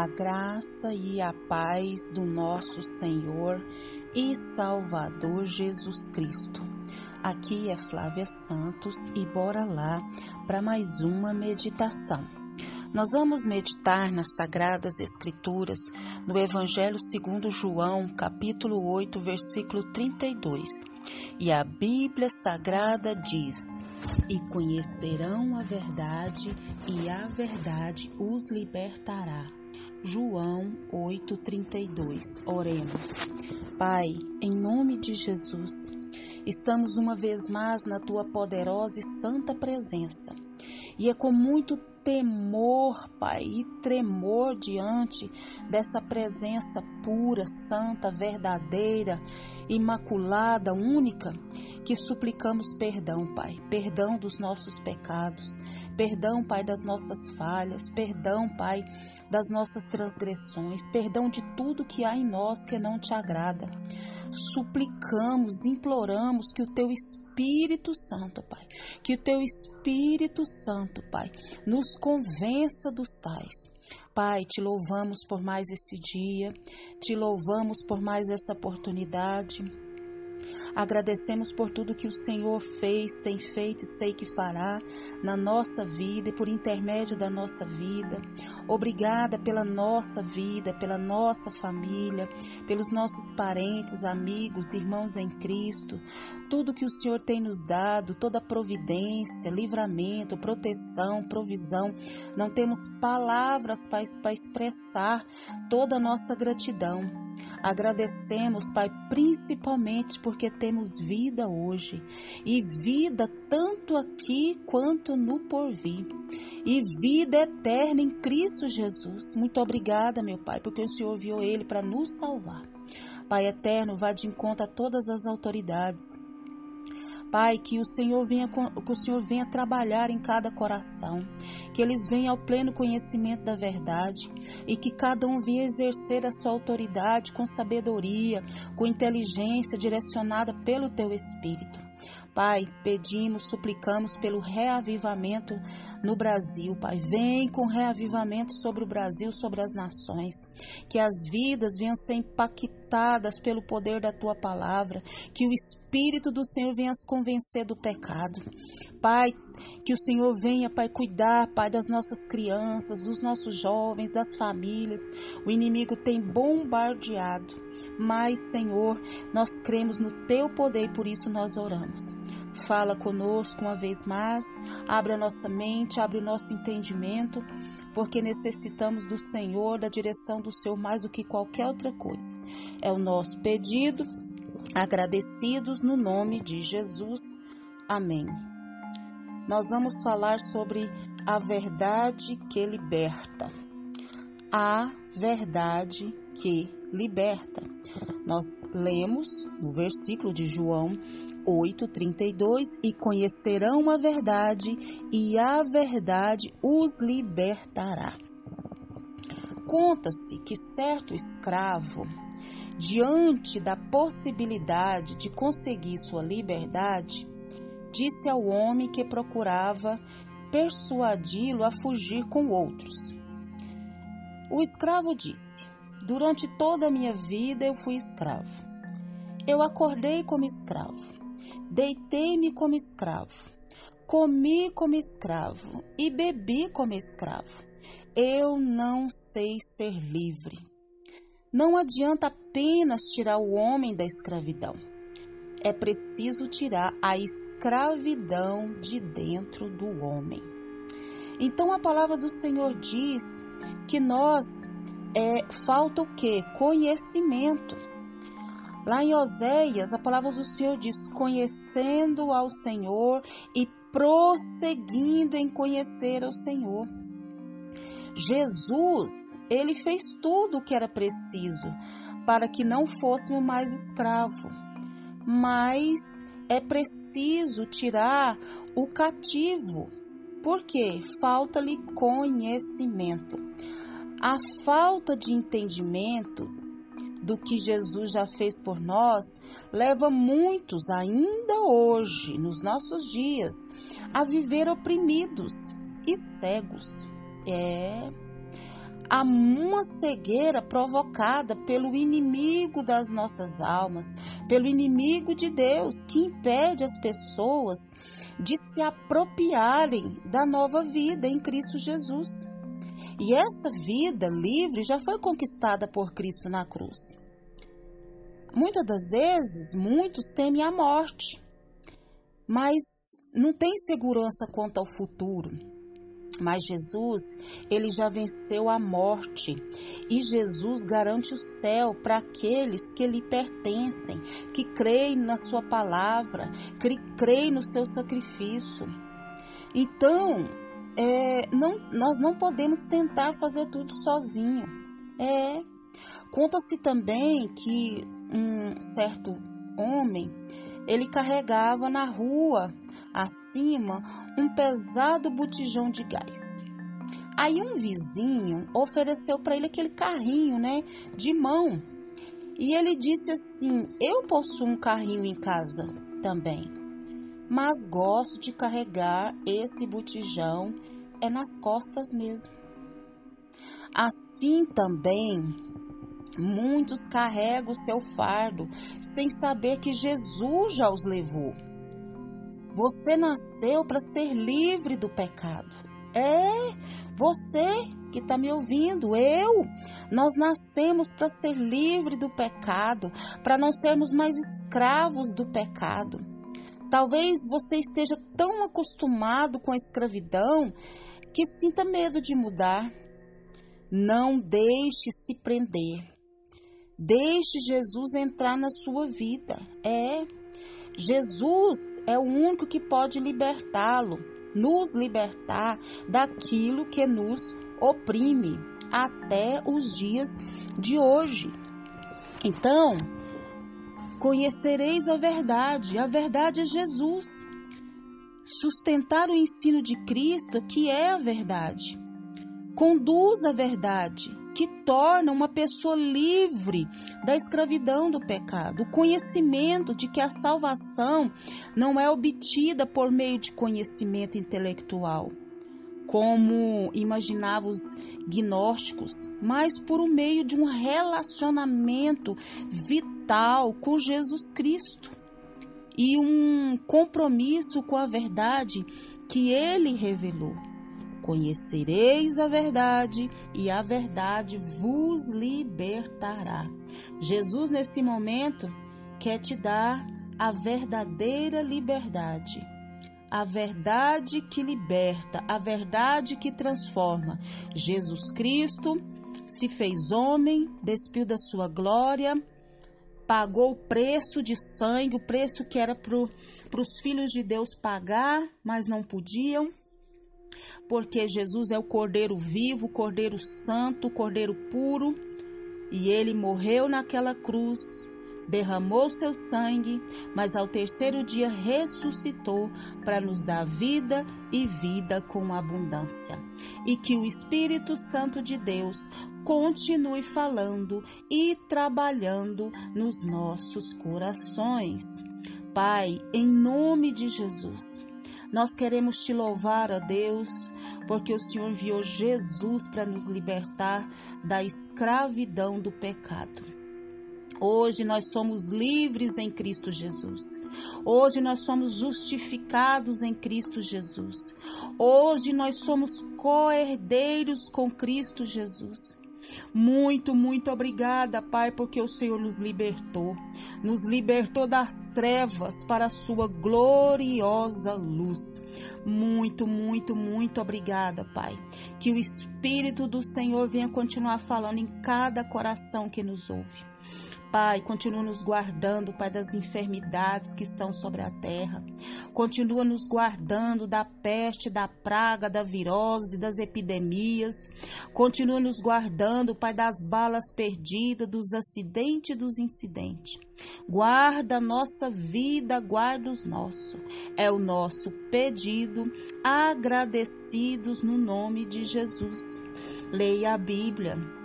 A graça e a paz do nosso Senhor e Salvador Jesus Cristo. Aqui é Flávia Santos e bora lá para mais uma meditação. Nós vamos meditar nas Sagradas Escrituras, no Evangelho segundo João, capítulo 8, versículo 32. E a Bíblia Sagrada diz: E conhecerão a verdade, e a verdade os libertará. João 8:32. Oremos. Pai, em nome de Jesus, estamos uma vez mais na tua poderosa e santa presença. E é com muito temor, Pai, e tremor diante dessa presença pura, santa, verdadeira, imaculada, única, que suplicamos perdão, Pai. Perdão dos nossos pecados, perdão, Pai, das nossas falhas, perdão, Pai, das nossas transgressões, perdão de tudo que há em nós que não te agrada. Suplicamos, imploramos que o teu Espírito Santo, Pai. Que o teu Espírito Santo, Pai, nos convença dos tais. Pai, te louvamos por mais esse dia, te louvamos por mais essa oportunidade. Agradecemos por tudo que o Senhor fez, tem feito e sei que fará na nossa vida e por intermédio da nossa vida. Obrigada pela nossa vida, pela nossa família, pelos nossos parentes, amigos, irmãos em Cristo. Tudo que o Senhor tem nos dado, toda providência, livramento, proteção, provisão. Não temos palavras para expressar toda a nossa gratidão. Agradecemos, Pai, principalmente porque temos vida hoje e vida tanto aqui quanto no porvir e vida eterna em Cristo Jesus. Muito obrigada, meu Pai, porque o Senhor viu Ele para nos salvar. Pai eterno, vá de encontro a todas as autoridades Pai, que o Senhor venha que o Senhor venha trabalhar em cada coração, que eles venham ao pleno conhecimento da verdade e que cada um venha exercer a sua autoridade com sabedoria, com inteligência direcionada pelo teu espírito. Pai, pedimos, suplicamos pelo reavivamento no Brasil, Pai. Vem com reavivamento sobre o Brasil, sobre as nações. Que as vidas venham ser impactadas pelo poder da tua palavra. Que o Espírito do Senhor venha as convencer do pecado. Pai, que o Senhor venha, Pai, cuidar, Pai, das nossas crianças, dos nossos jovens, das famílias. O inimigo tem bombardeado, mas, Senhor, nós cremos no Teu poder e por isso nós oramos. Fala conosco uma vez mais, abre a nossa mente, abre o nosso entendimento, porque necessitamos do Senhor, da direção do Senhor mais do que qualquer outra coisa. É o nosso pedido, agradecidos no nome de Jesus. Amém nós vamos falar sobre a verdade que liberta. A verdade que liberta. Nós lemos no versículo de João 8:32 e conhecerão a verdade e a verdade os libertará. Conta-se que certo escravo, diante da possibilidade de conseguir sua liberdade, disse ao homem que procurava persuadi-lo a fugir com outros. O escravo disse: Durante toda a minha vida eu fui escravo. Eu acordei como escravo, deitei-me como escravo, comi como escravo e bebi como escravo. Eu não sei ser livre. Não adianta apenas tirar o homem da escravidão é preciso tirar a escravidão de dentro do homem. Então a palavra do Senhor diz que nós é, falta o que? Conhecimento. Lá em Oséias, a palavra do Senhor diz: conhecendo ao Senhor e prosseguindo em conhecer ao Senhor. Jesus, ele fez tudo o que era preciso para que não fôssemos mais escravos mas é preciso tirar o cativo, porque falta-lhe conhecimento. A falta de entendimento do que Jesus já fez por nós leva muitos, ainda hoje, nos nossos dias, a viver oprimidos e cegos. É a uma cegueira provocada pelo inimigo das nossas almas, pelo inimigo de Deus, que impede as pessoas de se apropriarem da nova vida em Cristo Jesus. E essa vida livre já foi conquistada por Cristo na cruz. Muitas das vezes, muitos temem a morte, mas não tem segurança quanto ao futuro. Mas Jesus, ele já venceu a morte e Jesus garante o céu para aqueles que lhe pertencem, que creem na sua palavra, que creem no seu sacrifício. Então, é, não, nós não podemos tentar fazer tudo sozinho. É. Conta-se também que um certo homem ele carregava na rua acima um pesado botijão de gás. Aí um vizinho ofereceu para ele aquele carrinho, né, de mão. E ele disse assim: "Eu possuo um carrinho em casa também, mas gosto de carregar esse botijão é nas costas mesmo." Assim também muitos carregam o seu fardo sem saber que Jesus já os levou. Você nasceu para ser livre do pecado. É, você que está me ouvindo, eu. Nós nascemos para ser livre do pecado, para não sermos mais escravos do pecado. Talvez você esteja tão acostumado com a escravidão que sinta medo de mudar. Não deixe se prender. Deixe Jesus entrar na sua vida. É. Jesus é o único que pode libertá-lo, nos libertar daquilo que nos oprime até os dias de hoje. Então, conhecereis a verdade, a verdade é Jesus. Sustentar o ensino de Cristo, que é a verdade. Conduz a verdade, que torna uma pessoa livre da escravidão do pecado. O conhecimento de que a salvação não é obtida por meio de conhecimento intelectual, como imaginavam os gnósticos, mas por meio de um relacionamento vital com Jesus Cristo e um compromisso com a verdade que ele revelou. Conhecereis a verdade e a verdade vos libertará. Jesus, nesse momento, quer te dar a verdadeira liberdade. A verdade que liberta, a verdade que transforma. Jesus Cristo se fez homem, despiu da sua glória, pagou o preço de sangue, o preço que era para os filhos de Deus pagar, mas não podiam porque Jesus é o Cordeiro vivo, Cordeiro santo, Cordeiro puro, e ele morreu naquela cruz, derramou seu sangue, mas ao terceiro dia ressuscitou para nos dar vida e vida com abundância. E que o Espírito Santo de Deus continue falando e trabalhando nos nossos corações. Pai, em nome de Jesus, nós queremos te louvar, ó Deus, porque o Senhor enviou Jesus para nos libertar da escravidão do pecado. Hoje nós somos livres em Cristo Jesus. Hoje nós somos justificados em Cristo Jesus. Hoje nós somos co-herdeiros com Cristo Jesus. Muito, muito obrigada, Pai, porque o Senhor nos libertou, nos libertou das trevas para a sua gloriosa luz. Muito, muito, muito obrigada, Pai. Que o Espírito do Senhor venha continuar falando em cada coração que nos ouve. Pai, continua nos guardando, Pai, das enfermidades que estão sobre a terra. Continua nos guardando da peste, da praga, da virose, das epidemias. Continua nos guardando, Pai, das balas perdidas, dos acidentes e dos incidentes. Guarda a nossa vida, guarda os nossos. É o nosso pedido, agradecidos no nome de Jesus. Leia a Bíblia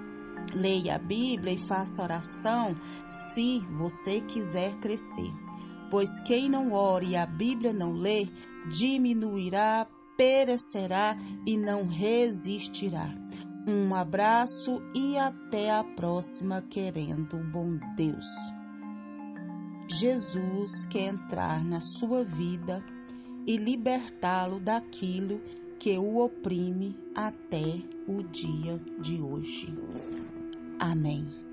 Leia a Bíblia e faça oração se você quiser crescer. Pois quem não ore e a Bíblia não lê, diminuirá, perecerá e não resistirá. Um abraço e até a próxima, querendo bom Deus. Jesus quer entrar na sua vida e libertá-lo daquilo que o oprime até o dia de hoje. Amém.